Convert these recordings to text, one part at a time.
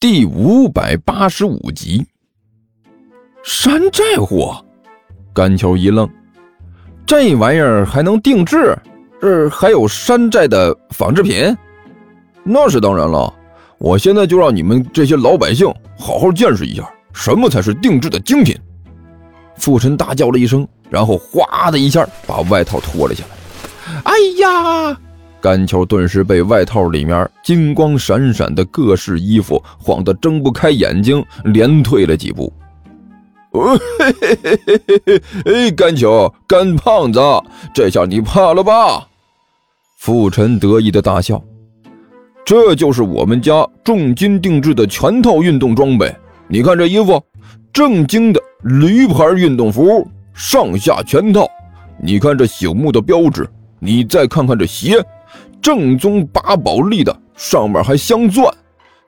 第五百八十五集。山寨货，甘球一愣，这玩意儿还能定制？这还有山寨的仿制品？那是当然了，我现在就让你们这些老百姓好好见识一下，什么才是定制的精品。傅晨大叫了一声，然后哗的一下把外套脱了下来。哎呀！甘球顿时被外套里面金光闪闪的各式衣服晃得睁不开眼睛，连退了几步。哦嘿嘿嘿嘿嘿！哎，甘球，甘胖子，这下你怕了吧？傅晨得意的大笑。这就是我们家重金定制的全套运动装备。你看这衣服，正经的驴牌运动服，上下全套。你看这醒目的标志，你再看看这鞋。正宗八宝莉的，上面还镶钻，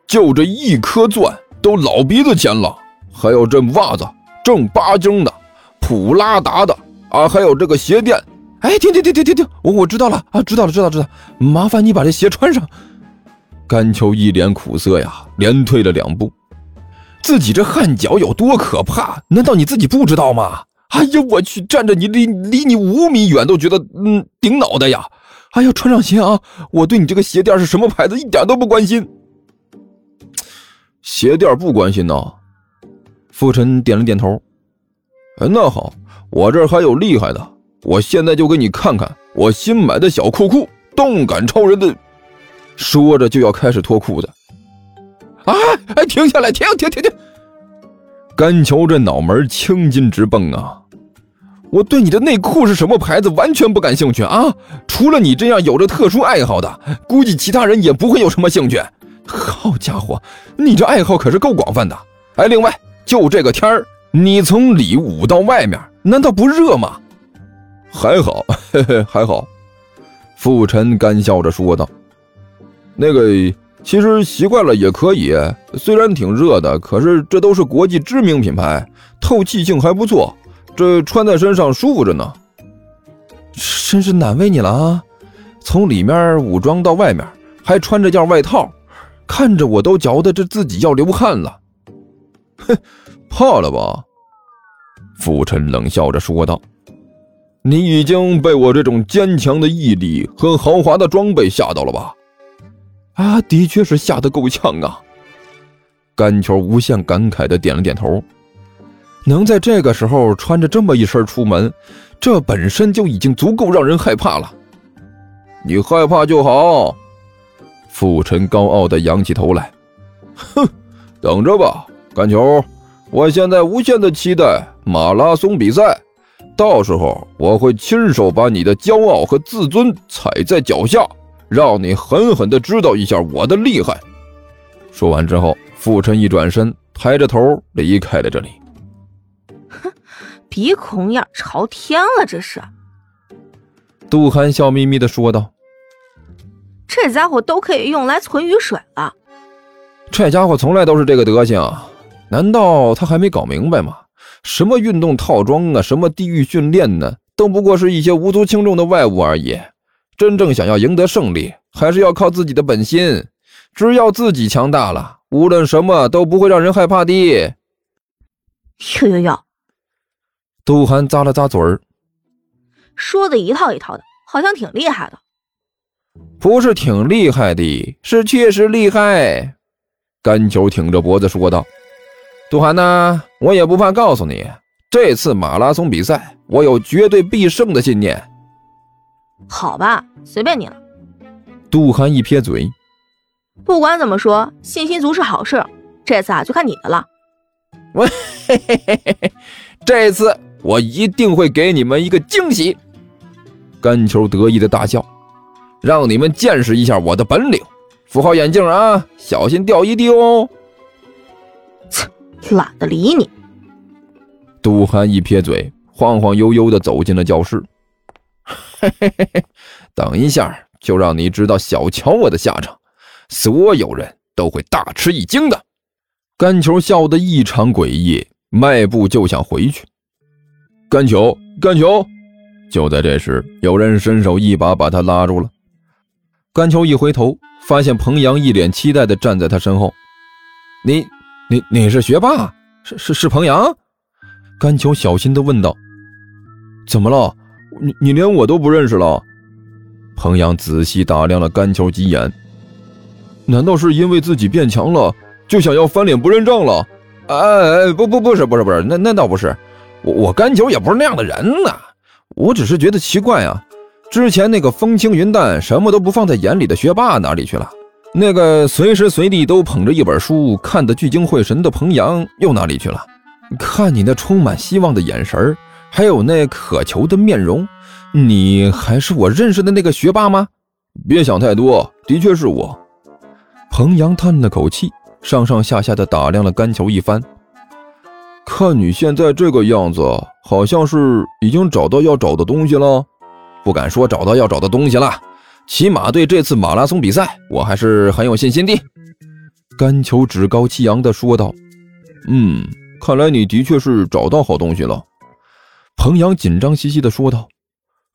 就这一颗钻都老鼻子钱了。还有这袜子，正八经的，普拉达的啊，还有这个鞋垫。哎，停停停停停停，我我知道了啊，知道了知道知道，麻烦你把这鞋穿上。甘秋一脸苦涩呀，连退了两步。自己这汗脚有多可怕？难道你自己不知道吗？哎呀，我去，站着你离离你五米远都觉得嗯顶脑袋呀。哎呀，穿上鞋啊！我对你这个鞋垫是什么牌子一点都不关心。鞋垫不关心呐？傅晨点了点头。哎，那好，我这还有厉害的，我现在就给你看看我新买的小裤裤——动感超人的。说着就要开始脱裤子。啊哎，停下来！停停停停！甘球这脑门青筋直蹦啊！我对你的内裤是什么牌子完全不感兴趣啊！除了你这样有着特殊爱好的，估计其他人也不会有什么兴趣。好家伙，你这爱好可是够广泛的。哎，另外，就这个天儿，你从里捂到外面，难道不热吗？还好，嘿嘿，还好。傅晨干笑着说道：“那个，其实习惯了也可以。虽然挺热的，可是这都是国际知名品牌，透气性还不错。”这穿在身上舒服着呢，真是难为你了啊！从里面武装到外面，还穿着件外套，看着我都觉得这自己要流汗了。哼，怕了吧？傅晨冷笑着说道：“你已经被我这种坚强的毅力和豪华的装备吓到了吧？”啊，的确是吓得够呛啊！甘球无限感慨的点了点头。能在这个时候穿着这么一身出门，这本身就已经足够让人害怕了。你害怕就好。傅晨高傲的仰起头来，哼，等着吧，甘球，我现在无限的期待马拉松比赛，到时候我会亲手把你的骄傲和自尊踩在脚下，让你狠狠的知道一下我的厉害。说完之后，傅晨一转身，抬着头离开了这里。鼻孔眼朝天了，这是。杜涵笑眯眯的说道：“这家伙都可以用来存雨水了。这家伙从来都是这个德行，难道他还没搞明白吗？什么运动套装啊，什么地狱训练呢，都不过是一些无足轻重的外物而已。真正想要赢得胜利，还是要靠自己的本心。只要自己强大了，无论什么都不会让人害怕的。”哟哟哟！杜涵咂了咂嘴儿，说的一套一套的，好像挺厉害的。不是挺厉害的，是确实厉害。甘球挺着脖子说道：“杜涵呐，我也不怕告诉你，这次马拉松比赛，我有绝对必胜的信念。”好吧，随便你了。杜涵一撇嘴：“不管怎么说，信心足是好事。这次啊，就看你的了。”我嘿嘿嘿嘿嘿，这次。我一定会给你们一个惊喜！甘球得意的大笑，让你们见识一下我的本领。扶好眼镜啊，小心掉一地哦！切，懒得理你。杜涵一撇嘴，晃晃悠悠的走进了教室。嘿嘿嘿嘿，等一下就让你知道小瞧我的下场，所有人都会大吃一惊的。甘球笑得异常诡异，迈步就想回去。甘球，甘球！就在这时，有人伸手一把把他拉住了。甘球一回头，发现彭阳一脸期待地站在他身后。你你你是学霸？是是是彭阳？甘球小心的问道。怎么了？你你连我都不认识了？彭阳仔细打量了甘球几眼。难道是因为自己变强了，就想要翻脸不认账了？哎哎，不不不是不是不是，那那倒不是，我我甘球也不是那样的人呐。我只是觉得奇怪啊，之前那个风轻云淡、什么都不放在眼里的学霸哪里去了？那个随时随地都捧着一本书看得聚精会神的彭阳又哪里去了？看你那充满希望的眼神还有那渴求的面容，你还是我认识的那个学霸吗？别想太多，的确是我。彭阳叹了口气，上上下下的打量了甘球一番。看你现在这个样子，好像是已经找到要找的东西了。不敢说找到要找的东西了，起码对这次马拉松比赛，我还是很有信心的。甘球趾高气扬地说道：“嗯，看来你的确是找到好东西了。”彭阳紧张兮兮地说道：“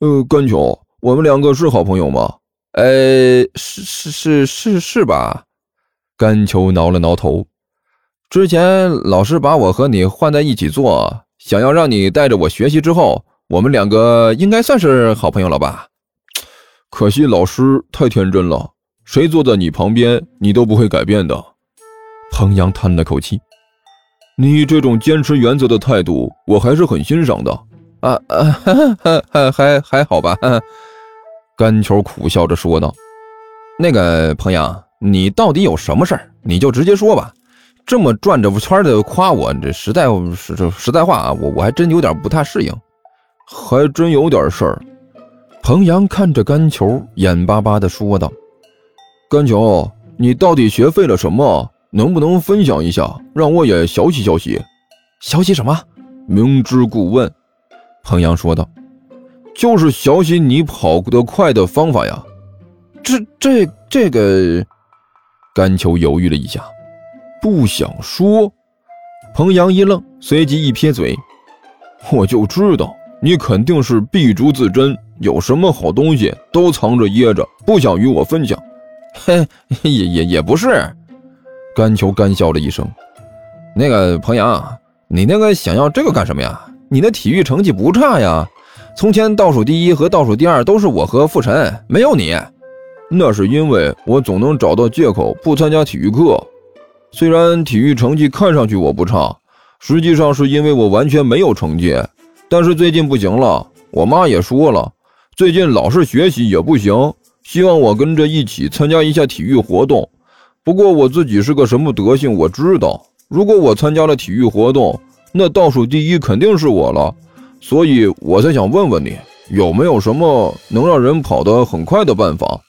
呃，甘球，我们两个是好朋友吗？”“呃，是是是是是吧？”甘球挠了挠头。之前老师把我和你换在一起做，想要让你带着我学习。之后，我们两个应该算是好朋友了吧？可惜老师太天真了，谁坐在你旁边，你都不会改变的。彭阳叹了口气：“你这种坚持原则的态度，我还是很欣赏的。”啊 啊，还还还好吧？甘球苦笑着说道：“那个彭阳，你到底有什么事儿？你就直接说吧。”这么转着圈的夸我，这实在是这实在话啊，我我还真有点不太适应，还真有点事儿。彭阳看着甘球，眼巴巴的说道：“甘球，你到底学废了什么？能不能分享一下，让我也学习学习？学习什么？明知故问。”彭阳说道：“就是学习你跑得快的方法呀。”这这这个，甘秋犹豫了一下。不想说，彭阳一愣，随即一撇嘴：“我就知道你肯定是敝帚自珍，有什么好东西都藏着掖着，不想与我分享。”“嘿，也也也不是。”甘秋干笑了一声。“那个彭阳，你那个想要这个干什么呀？你的体育成绩不差呀，从前倒数第一和倒数第二都是我和傅晨，没有你。那是因为我总能找到借口不参加体育课。”虽然体育成绩看上去我不差，实际上是因为我完全没有成绩。但是最近不行了，我妈也说了，最近老是学习也不行，希望我跟着一起参加一下体育活动。不过我自己是个什么德行，我知道，如果我参加了体育活动，那倒数第一肯定是我了。所以我才想问问你，有没有什么能让人跑得很快的办法？